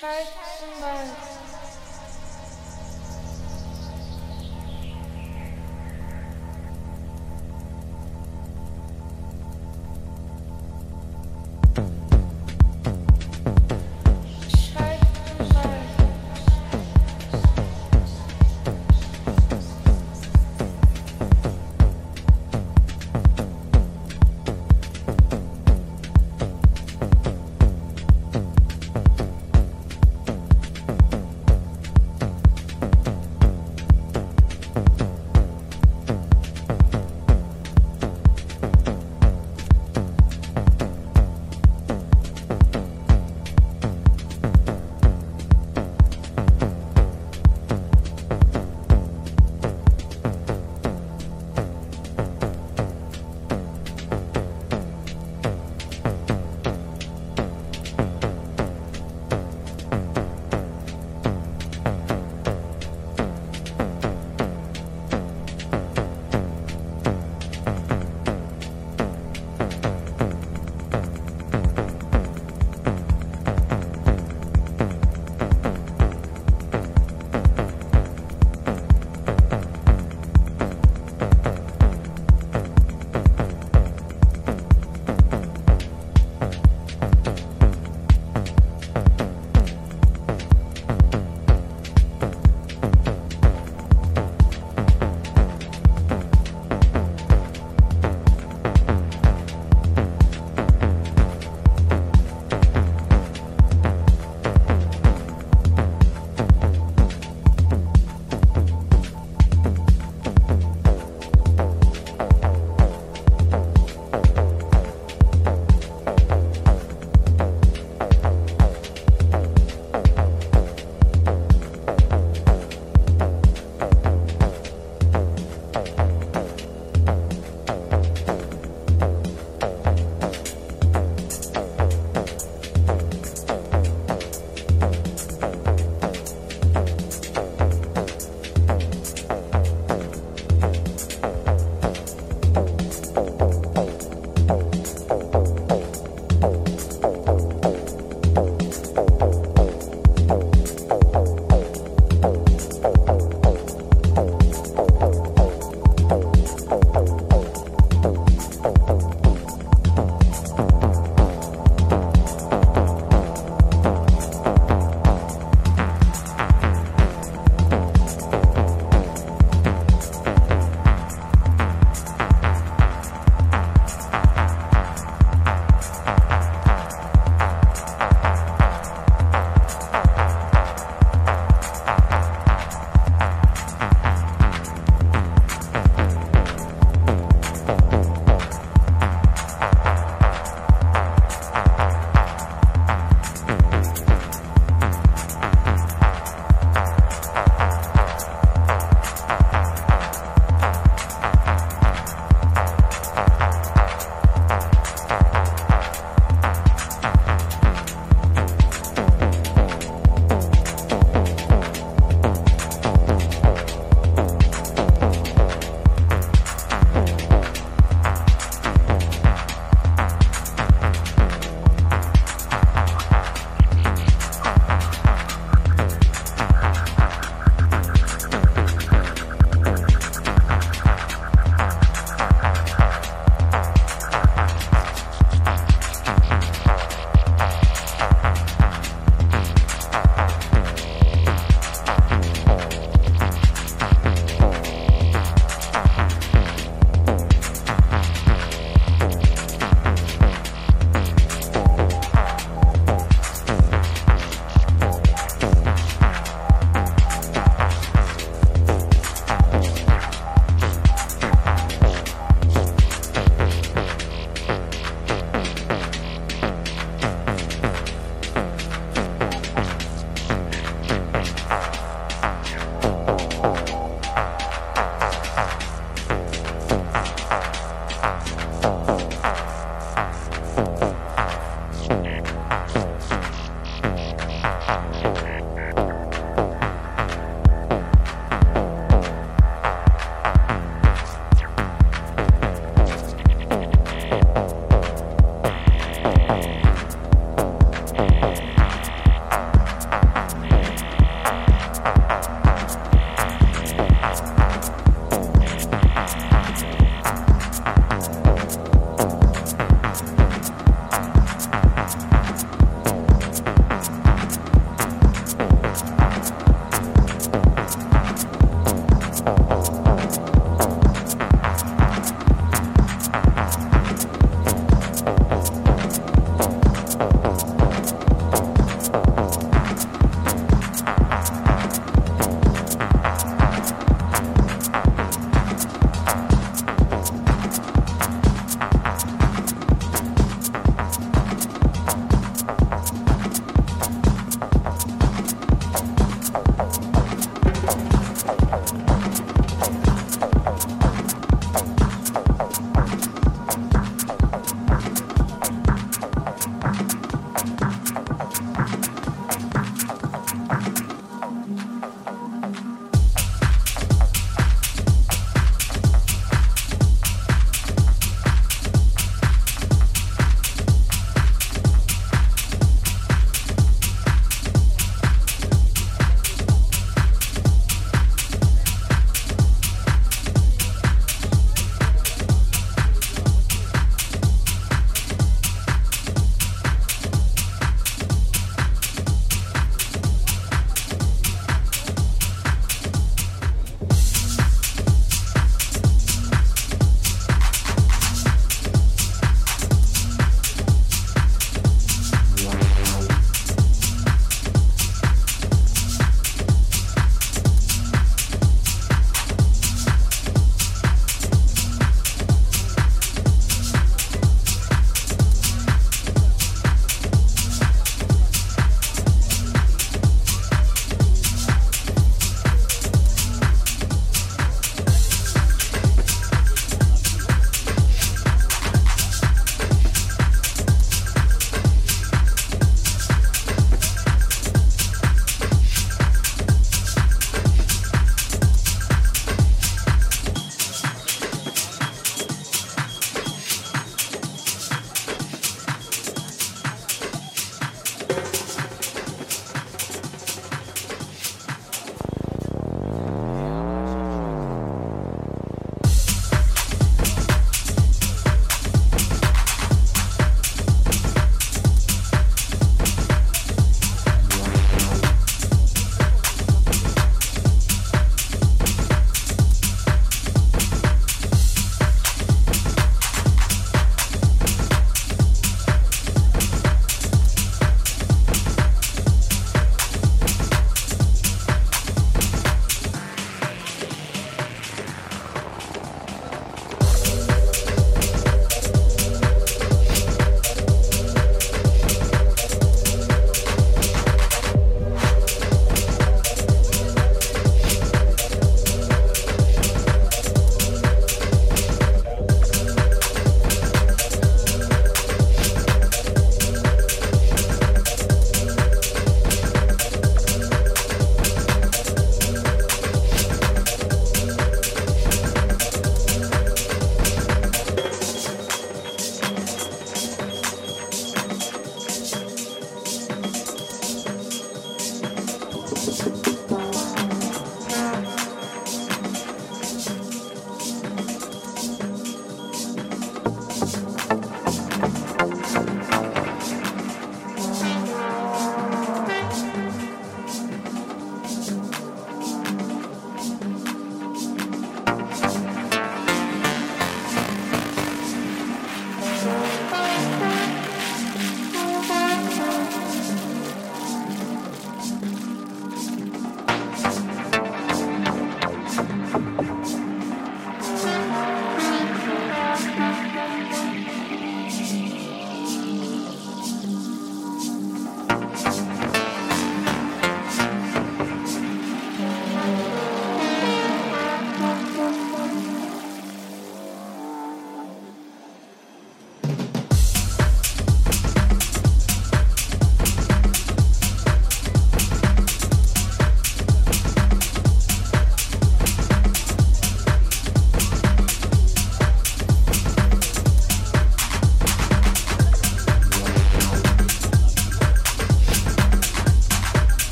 Scheiße,